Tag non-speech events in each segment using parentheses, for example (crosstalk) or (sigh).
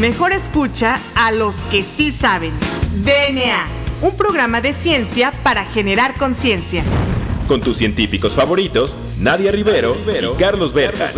Mejor escucha a los que sí saben. DNA, un programa de ciencia para generar conciencia. Con tus científicos favoritos, Nadia Rivero y Carlos Berja.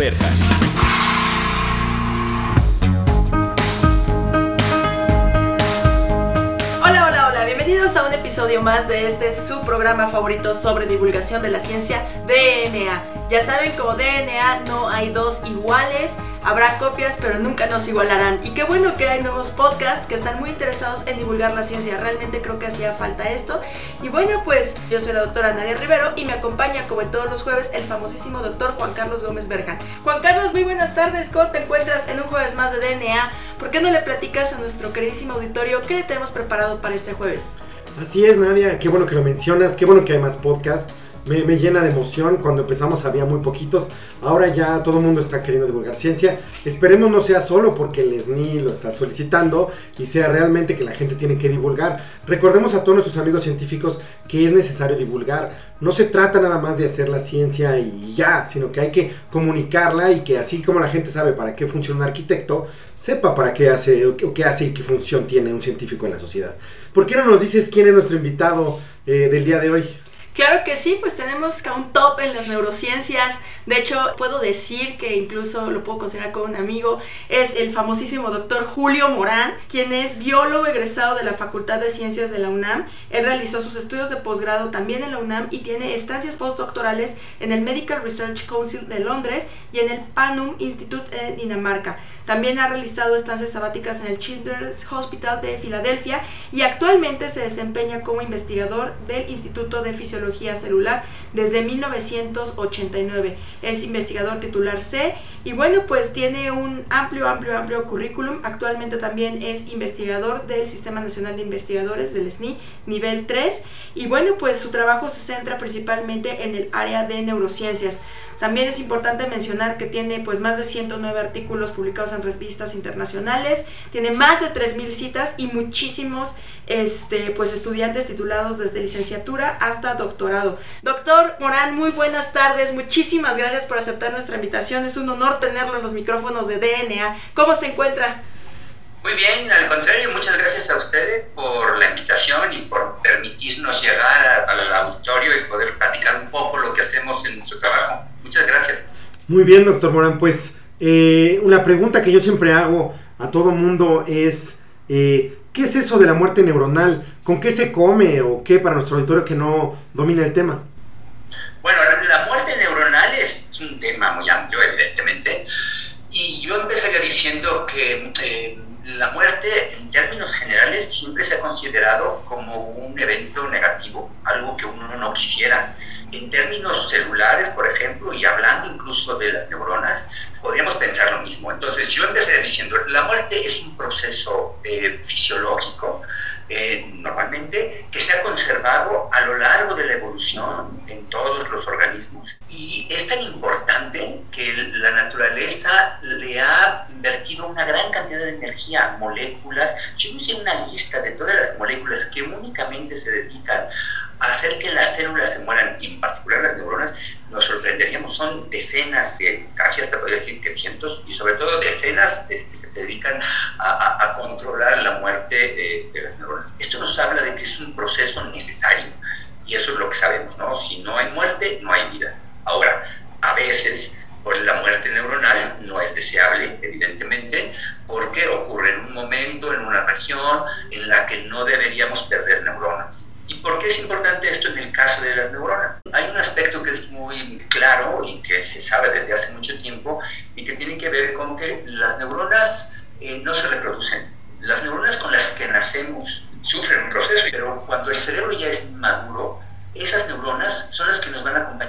Hola, hola, hola, bienvenidos a un episodio más de este su programa favorito sobre divulgación de la ciencia DNA. Ya saben, como DNA no hay dos iguales, habrá copias, pero nunca nos igualarán. Y qué bueno que hay nuevos podcasts que están muy interesados en divulgar la ciencia. Realmente creo que hacía falta esto. Y bueno, pues yo soy la doctora Nadia Rivero y me acompaña, como en todos los jueves, el famosísimo doctor Juan Carlos Gómez Berjan. Juan Carlos, muy buenas tardes. ¿Cómo te encuentras en un jueves más de DNA? ¿Por qué no le platicas a nuestro queridísimo auditorio qué le tenemos preparado para este jueves? Así es, Nadia, qué bueno que lo mencionas, qué bueno que hay más podcasts. Me, me, llena de emoción. Cuando empezamos había muy poquitos. Ahora ya todo el mundo está queriendo divulgar ciencia. Esperemos no sea solo porque el SNI lo está solicitando y sea realmente que la gente tiene que divulgar. Recordemos a todos nuestros amigos científicos que es necesario divulgar. No se trata nada más de hacer la ciencia y ya, sino que hay que comunicarla y que así como la gente sabe para qué funciona un arquitecto, sepa para qué hace o qué hace y qué función tiene un científico en la sociedad. ¿Por qué no nos dices quién es nuestro invitado eh, del día de hoy? Claro que sí, pues tenemos un top en las neurociencias. De hecho, puedo decir que incluso lo puedo considerar como un amigo. Es el famosísimo doctor Julio Morán, quien es biólogo egresado de la Facultad de Ciencias de la UNAM. Él realizó sus estudios de posgrado también en la UNAM y tiene estancias postdoctorales en el Medical Research Council de Londres y en el Panum Institute de Dinamarca. También ha realizado estancias sabáticas en el Children's Hospital de Filadelfia y actualmente se desempeña como investigador del Instituto de Fisiología Celular desde 1989. Es investigador titular C y bueno, pues tiene un amplio, amplio, amplio currículum. Actualmente también es investigador del Sistema Nacional de Investigadores del SNI nivel 3 y bueno, pues su trabajo se centra principalmente en el área de neurociencias. También es importante mencionar que tiene pues más de 109 artículos publicados en revistas internacionales, tiene más de 3000 citas y muchísimos este pues estudiantes titulados desde licenciatura hasta doctorado. Doctor Morán, muy buenas tardes. Muchísimas gracias por aceptar nuestra invitación. Es un honor tenerlo en los micrófonos de DNA. ¿Cómo se encuentra? Muy bien, al contrario, muchas gracias a ustedes por la invitación y por permitirnos llegar al auditorio y poder platicar un poco lo que hacemos en nuestro trabajo. Muchas gracias. Muy bien, doctor Morán. Pues eh, una pregunta que yo siempre hago a todo mundo es, eh, ¿qué es eso de la muerte neuronal? ¿Con qué se come o qué para nuestro auditorio que no domina el tema? Bueno, la muerte neuronal es un tema muy amplio, evidentemente. Y yo empezaría diciendo que eh, la muerte, en términos generales, siempre se ha considerado como un evento negativo, algo que uno no quisiera. En términos celulares, por ejemplo, y hablando incluso de las neuronas, podríamos pensar lo mismo. Entonces, yo empezaría diciendo, la muerte es un proceso eh, fisiológico, eh, normalmente, que se ha conservado a lo largo de la evolución en todos los organismos. Y es tan importante que la naturaleza le ha invertido una gran cantidad de energía, moléculas. Yo hice una lista de todas las moléculas que únicamente se dedican hacer que las células se mueran, y en particular las neuronas, nos sorprenderíamos, son decenas, casi hasta podría decir que cientos, y sobre todo decenas de, que se dedican a, a, a, controlar la muerte de, de las neuronas. Esto nos habla de que es un proceso necesario, y eso es lo que sabemos, ¿no? Si no hay muerte, no hay vida. Ahora, a veces pues la muerte neuronal no es deseable, evidentemente, porque ocurre en un momento, en una región en la que no deberíamos perder neuronas. ¿Y por qué es importante esto en el caso de las neuronas? Hay un aspecto que es muy claro y que se sabe desde hace mucho tiempo y que tiene que ver con que las neuronas eh, no se reproducen. Las neuronas con las que nacemos sufren un proceso, pero cuando el cerebro ya es maduro, esas neuronas son las que nos van a acompañar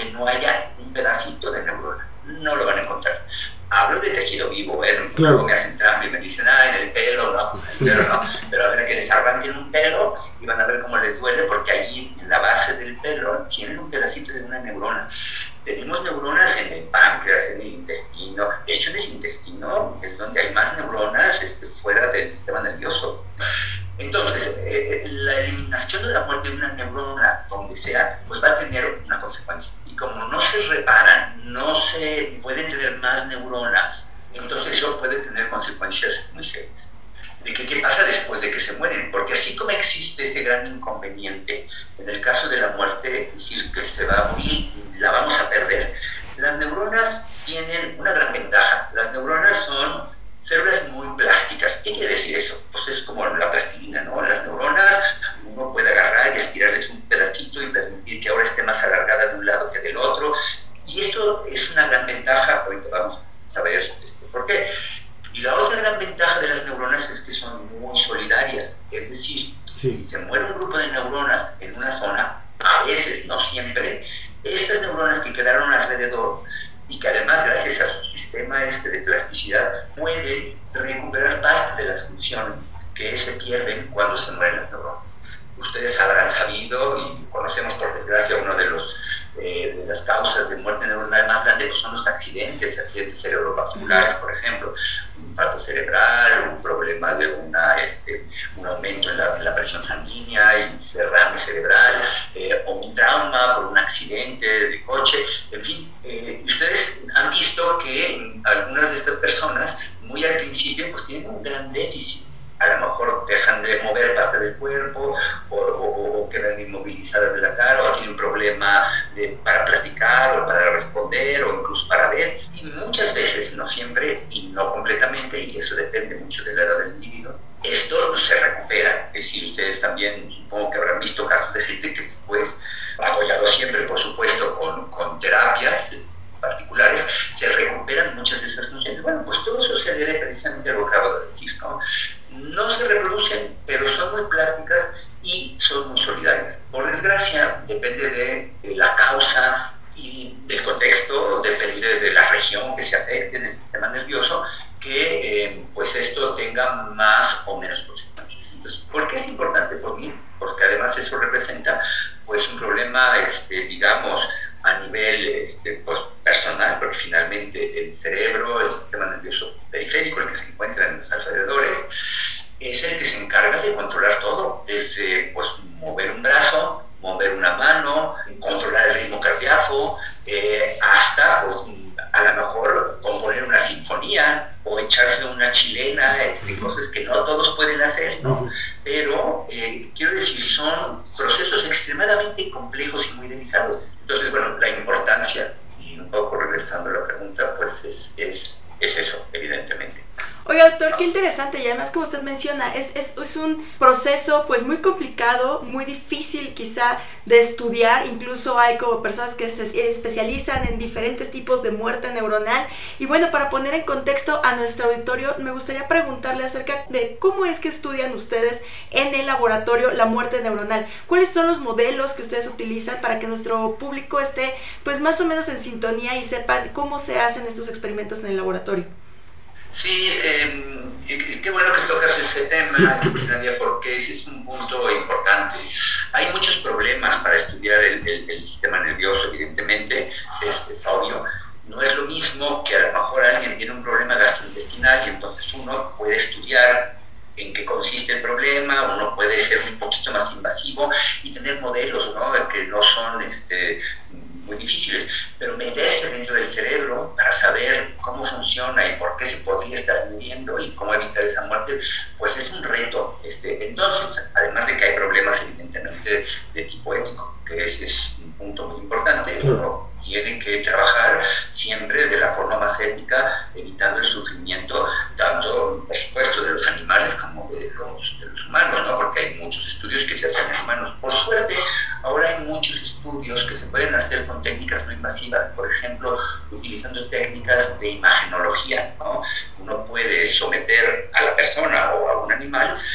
donde no haya un pedacito de neurona. No lo van a encontrar hablo de tejido vivo, ¿eh? Luego me hacen trampa y me dicen, ah, en el pelo, no, el (laughs) pelo no. Pero a ver, que les arranquen un pelo y van a ver cómo les duele, porque allí en la base del pelo tienen un pedacito de una neurona. Tenemos neuronas en el páncreas, en el intestino. De hecho, en el intestino es donde hay más neuronas este, fuera del sistema nervioso. Entonces, eh, eh, la eliminación de la muerte de una neurona, donde sea, pues va a tener una consecuencia. Como no se reparan, no se pueden tener más neuronas, entonces eso puede tener consecuencias muy serias. ¿De qué, qué pasa después de que se mueren? Porque así como existe ese gran inconveniente en el caso de la muerte, decir, que se va a morir y la vamos a perder, las neuronas tienen una gran ventaja. Las neuronas son células muy plásticas. ¿Qué quiere decir eso? Pues es como la plastilina, ¿no? Las neuronas, uno puede agarrar y estirarles un pedacito y permitir que ahora esté más alargada de un lado que del otro. Y esto es una gran ventaja, ahorita vamos a ver este, por qué. Y la otra gran ventaja de las neuronas es que son muy solidarias. Es decir, si se muere un grupo de neuronas en una zona, a veces, no siempre, estas neuronas que quedaron alrededor y que además gracias a su sistema este de plasticidad puede recuperar parte de las funciones que se pierden cuando se mueren las neuronas. Ustedes habrán sabido y conocemos por desgracia uno de los eh, de las causas de muerte neuronal más grandes pues son los accidentes, accidentes cerebrovasculares, por ejemplo, un infarto cerebral, un problema de una, este, un aumento en la, presión sanguínea y derrame cerebral, eh, o un trauma por un accidente de coche, solidarias. Por desgracia, depende de, la causa y del contexto, depende de la región que se afecte en el sistema nervioso, que eh, pues esto tenga más o menos consecuencias. Entonces, ¿por qué es importante por mí? Porque además eso representa pues un problema, este, digamos, a nivel este, pues, personal, porque finalmente el cerebro, el sistema nervioso periférico, el que se encuentra en los alrededores, es el que se encarga de controlar todo, desde pues, mover un brazo, mover una mano, controlar el ritmo cardíaco, eh, hasta pues, a lo mejor componer una sinfonía o echarse una chilena, este, cosas que no todos pueden hacer, ¿no? Pero eh, quiero decir, son procesos extremadamente complejos y muy delicados. Entonces, bueno, la importancia, y un poco regresando a la pregunta, pues es, es, es eso, evidentemente. Oiga, doctor, qué interesante y además como usted menciona, es, es, un proceso pues muy complicado, muy difícil quizá de estudiar, incluso hay como personas que se especializan en diferentes tipos de muerte neuronal. Y bueno, para poner en contexto a nuestro auditorio, me gustaría preguntarle acerca de cómo es que estudian ustedes en el laboratorio la muerte neuronal, cuáles son los modelos que ustedes utilizan para que nuestro público esté pues más o menos en sintonía y sepan cómo se hacen estos experimentos en el laboratorio. Sí, eh, qué bueno que tocas ese tema, porque ese es un punto importante. Hay muchos problemas para estudiar el, el, sistema nervioso, evidentemente, es, es, obvio. No es lo mismo que a lo mejor alguien tiene un problema gastrointestinal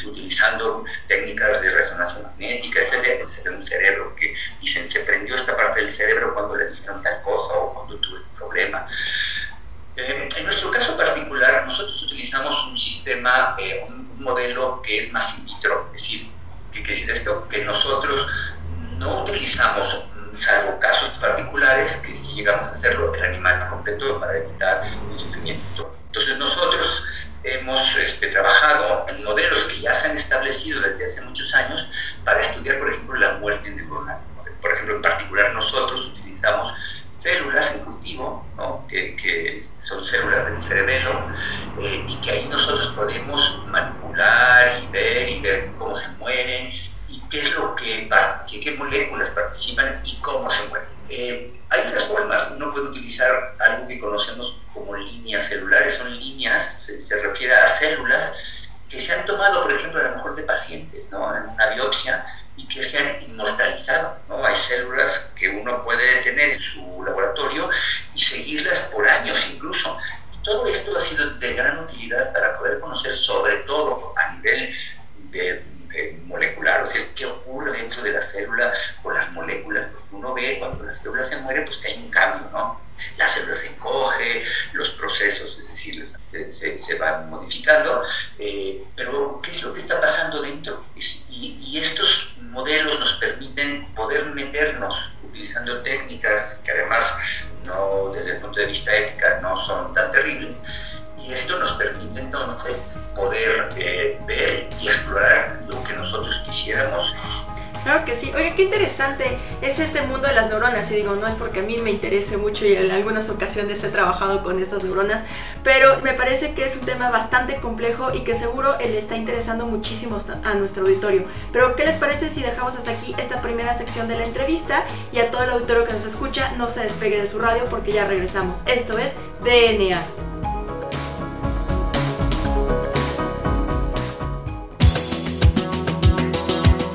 utilizando técnicas de resonancia magnética, etc. Se ve un cerebro que dicen, se prendió esta parte del cerebro cuando le dijeron tal cosa o cuando tuvo este problema. Eh, en nuestro caso particular, nosotros utilizamos un sistema, eh, un, modelo que es más in es decir, ¿qué quiere decir esto? Que nosotros no utilizamos, salvo casos particulares, que si llegamos a hacerlo, el animal completo para evitar el sufrimiento. Hemos este, trabajado en modelos que ya se han establecido desde hace muchos años para estudiar, por ejemplo, la muerte neuronal. Por ejemplo, en particular nosotros utilizamos células en cultivo, ¿no? que, que, son células del cerebelo, eh, y que ahí nosotros podemos manipular y ver y ver cómo se mueren y qué es lo que, que qué moléculas participan y cómo se mueren. De vista ética no son tan terribles. Y esto nos permite entonces poder eh, ver y explorar lo que nosotros quisiéramos Claro que sí. Oye, qué interesante es este mundo de las neuronas. Y digo, no es porque a mí me interese mucho y en algunas ocasiones he trabajado con estas neuronas, pero me parece que es un tema bastante complejo y que seguro le está interesando muchísimo a nuestro auditorio. Pero, ¿qué les parece si dejamos hasta aquí esta primera sección de la entrevista y a todo el auditorio que nos escucha no se despegue de su radio porque ya regresamos? Esto es DNA.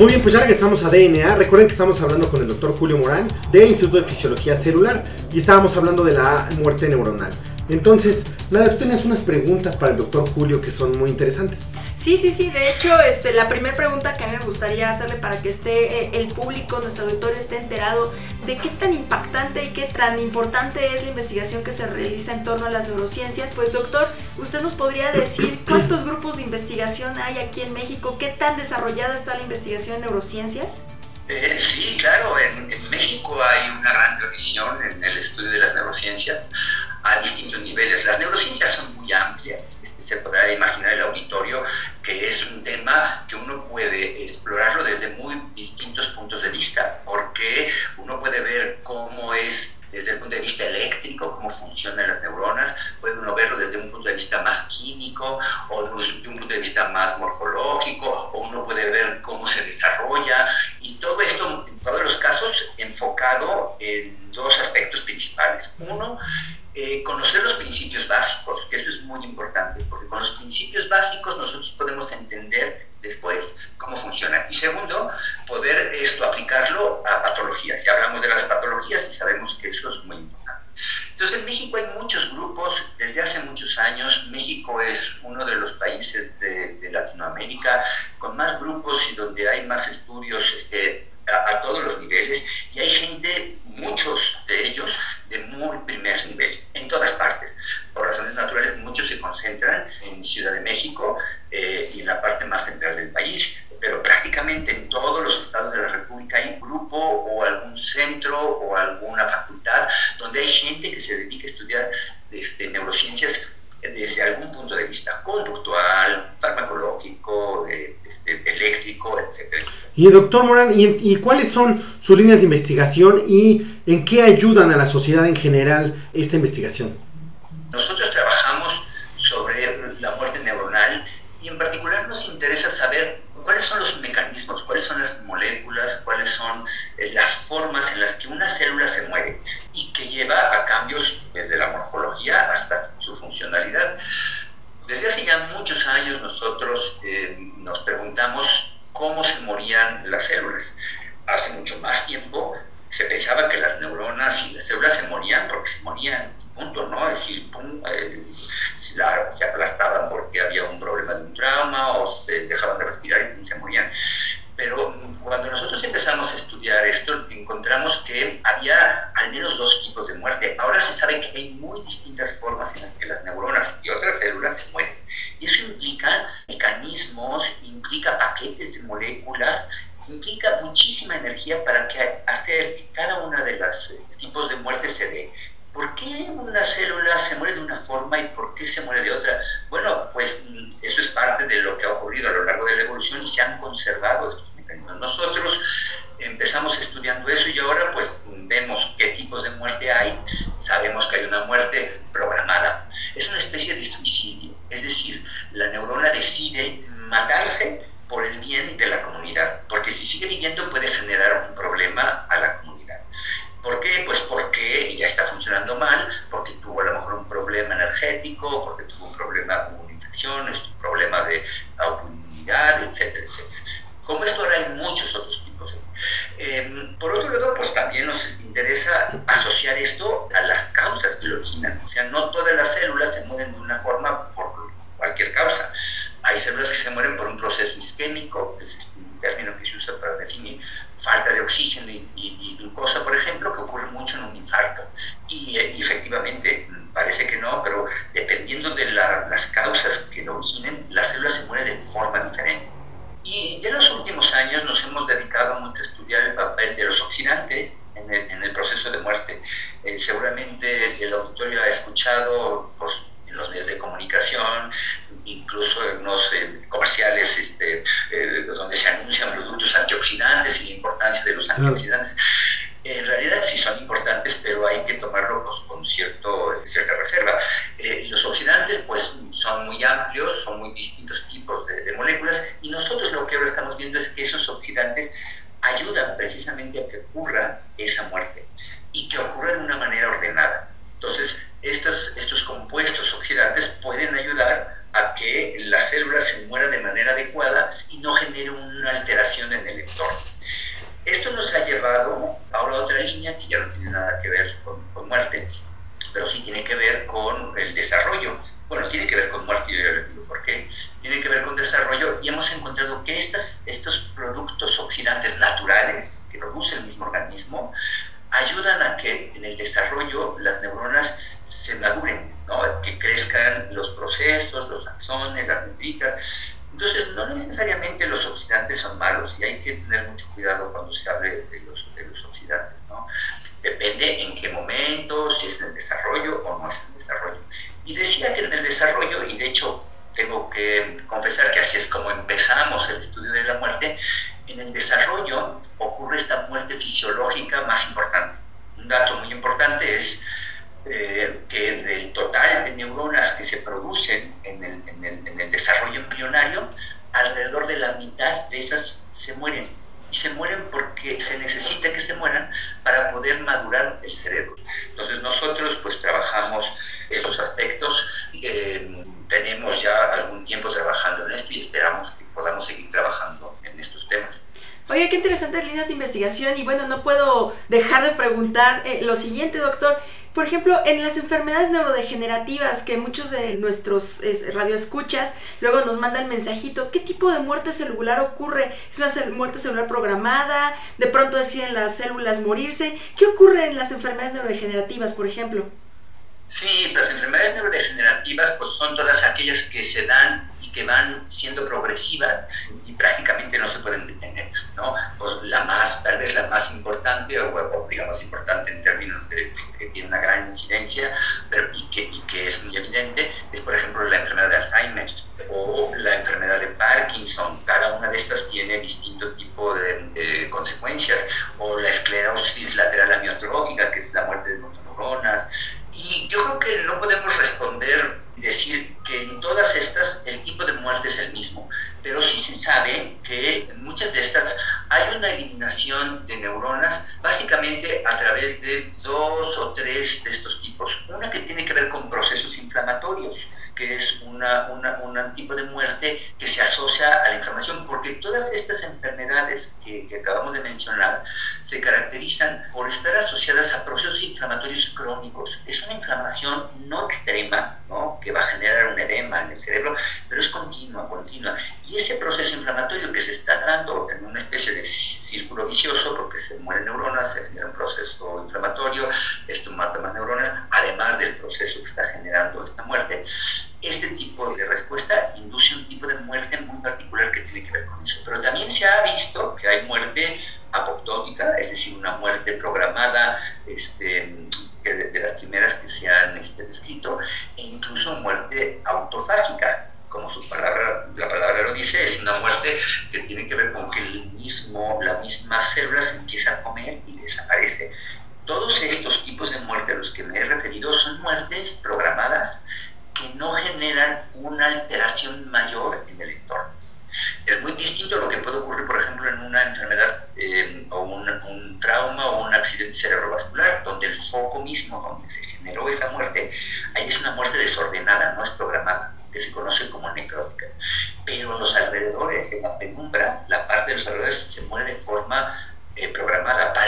Muy bien, pues ya regresamos a DNA. Recuerden que estamos hablando con el doctor Julio Morán del Instituto de Fisiología Celular y estábamos hablando de la muerte neuronal. Entonces, nada, tú tenías unas preguntas para el doctor Julio que son muy interesantes. Sí, sí, sí. De hecho, este, la primera pregunta que a mí me gustaría hacerle para que esté eh, el público, nuestro auditorio, esté enterado de qué tan impactante y qué tan importante es la investigación que se realiza en torno a las neurociencias. Pues, doctor, ¿usted nos podría decir (clears throat) cuántos grupos de investigación hay aquí en México? ¿Qué tan desarrollada está la investigación en neurociencias? Eh, sí, claro, en, en, México hay una gran tradición en el estudio de las neurociencias a distintos niveles. Las neurociencias son muy amplias, este, se podrá imaginar el auditorio que es un tema que uno puede explorarlo desde muy distintos puntos de vista, porque uno puede ver cómo es desde el punto de vista eléctrico, cómo funcionan las neuronas, años, México es uno de los países de, de Latinoamérica con más grupos y donde hay más estudios este, a, a todos los niveles y hay gente, muchos de ellos, de muy primer nivel, en todas partes. Por razones naturales, muchos se concentran en Ciudad de México eh, y en la parte más central del país, pero prácticamente en todos los estados de la República hay grupo o algún centro o alguna facultad donde hay gente que se dedica a estudiar este, neurociencias conductual, farmacológico, eh, este, eléctrico, etc. Y el doctor Morán, ¿y, cuáles son sus líneas de investigación y en qué ayudan a la sociedad en general esta investigación? Nosotros trabajamos sobre la muerte neuronal y en particular nos interesa saber cuáles son los mecanismos, cuáles son las moléculas, cuáles son eh, las formas en las que una célula se muere y que lleva a cambios para que hacer que cada una de los eh, tipos de muerte se dé. ¿Por qué una célula se muere de una forma y por qué se muere de otra? Bueno, pues mm, eso es parte de lo que ha ocurrido a lo largo de la evolución y se han conservado estos mecanismos. Nosotros empezamos estudiando eso y ahora pues vemos qué tipos de muerte hay. Sabemos que hay una muerte programada. Es una especie de suicidio. Es decir, la neurona decide matarse por el bien de la comunidad, porque si sigue viniendo puede generar un problema a la comunidad. ¿Por qué? Pues porque ya está funcionando mal, porque tuvo a lo mejor un problema energético, porque tuvo un problema con una infección, un problema de autoinmunidad, etcétera, etcétera. Como esto ahora hay muchos otros tipos. Eh, por otro lado, pues también nos interesa asociar esto a las que tener mucho cuidado cuando se hable de los dejar de preguntar eh, lo siguiente, doctor. Por ejemplo, en las enfermedades neurodegenerativas que muchos de nuestros es, radioescuchas luego nos mandan mensajito, ¿qué tipo de muerte celular ocurre? ¿Es una muerte celular programada? ¿De pronto deciden las células morirse? ¿Qué ocurre en las enfermedades neurodegenerativas, por ejemplo? Sí, las enfermedades neurodegenerativas pues, son todas aquellas que se dan y que van siendo progresivas y prácticamente no se pueden detener, ¿no? Pues la más, tal vez la más importante, o, digamos importante en términos de que tiene una gran incidencia pero, y, que, y que es muy evidente, es por ejemplo la enfermedad de Alzheimer o la enfermedad de Parkinson. Cada una de estas tiene distinto tipo de, consecuencias, o la esclerosis lateral amiotrófica, que es la muerte de neuronas,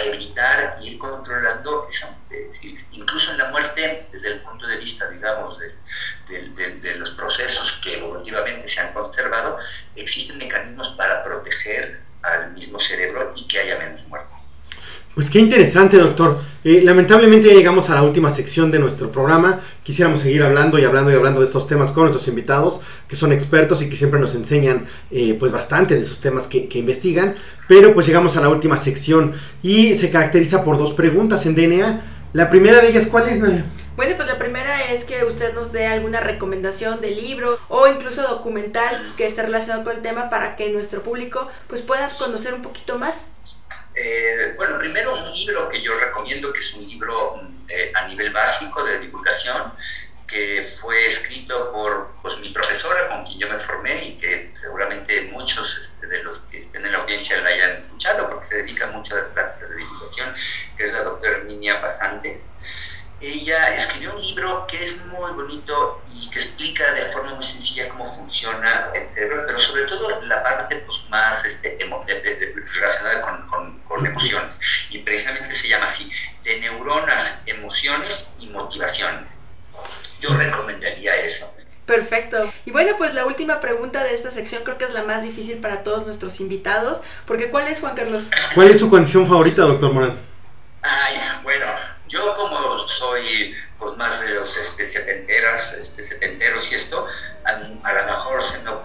evitar ir controlando esa incluso en la muerte, desde el punto de vista, digamos, de, los procesos que evolutivamente se han conservado, existen mecanismos para proteger al mismo cerebro y que haya menos muerte. Pues qué interesante, doctor. Eh, lamentablemente ya llegamos a la última sección de nuestro programa. Quisiéramos seguir hablando y hablando y hablando de estos temas con nuestros invitados, que son expertos y que siempre nos enseñan eh, pues bastante de esos temas que, que, investigan. Pero pues llegamos a la última sección y se caracteriza por dos preguntas en DNA. La primera de ellas, ¿cuál es, Nadia? Bueno, pues la primera es que usted nos dé alguna recomendación de libros o incluso documental que esté relacionado con el tema para que nuestro público pues pueda conocer un poquito más. Eh, bueno, primero un libro que yo recomiendo, que es un libro eh, a nivel básico de divulgación, que fue escrito por pues, mi profesora con quien yo me formé y que seguramente muchos este, de los que estén en la audiencia la hayan escuchado porque se dedica mucho a prácticas de divulgación, que es la doctora Herminia Pasantes ella escribió un libro que es muy bonito y que explica de forma muy sencilla cómo funciona el cerebro, pero sobre todo la parte pues, más este, emo, de, de, de, relacionada con, con, con, emociones. Y precisamente se llama así, de neuronas, emociones y motivaciones. Yo recomendaría eso. Perfecto. Y bueno, pues la última pregunta de esta sección creo que es la más difícil para todos nuestros invitados, porque ¿cuál es, Juan Carlos? ¿Cuál es su canción favorita, doctor Morán? Ay, bueno, yo como soy pues más de los este, setenteras, este, setenteros y esto, a, a, lo mejor se me ocurre,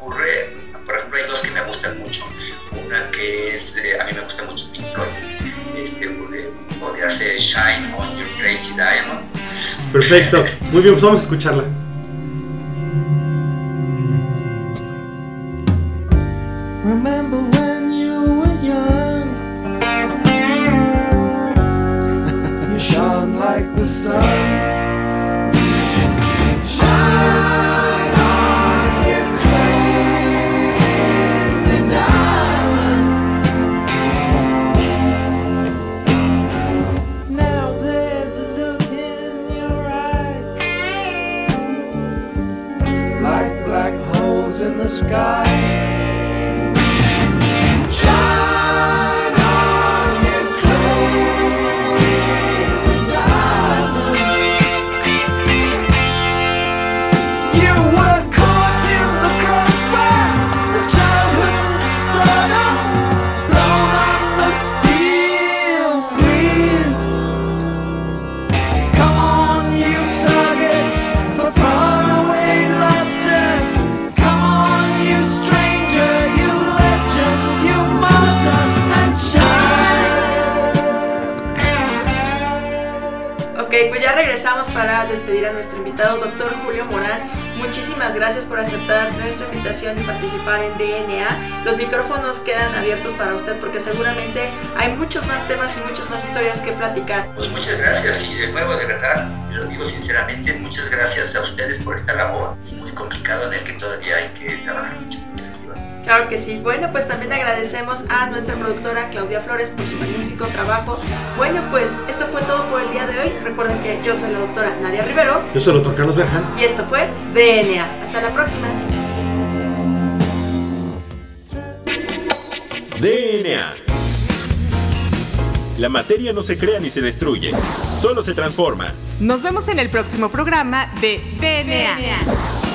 Perfecto, muy bien, pues vamos a escucharla. the sky. Doctor Julio Morán. Muchísimas gracias por aceptar nuestra invitación y participar en DNA. Los micrófonos quedan abiertos para usted porque seguramente hay muchos más temas y muchas más historias que platicar. Pues muchas gracias y de nuevo, de verdad, lo digo sinceramente, muchas gracias a ustedes por esta labor muy complicado en el que todavía hay que trabajar. Claro que sí. Bueno, pues también agradecemos a nuestra productora Claudia Flores por su magnífico trabajo. Bueno, pues esto fue todo por el día de hoy. Recuerden que yo soy la doctora Nadia Rivero. Yo soy el doctor Carlos Berjan. Y esto fue DNA. Hasta la próxima. DNA. La materia no se crea ni se destruye, solo se transforma. Nos vemos en el próximo programa de DNA.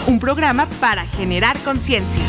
Un programa para generar conciencia.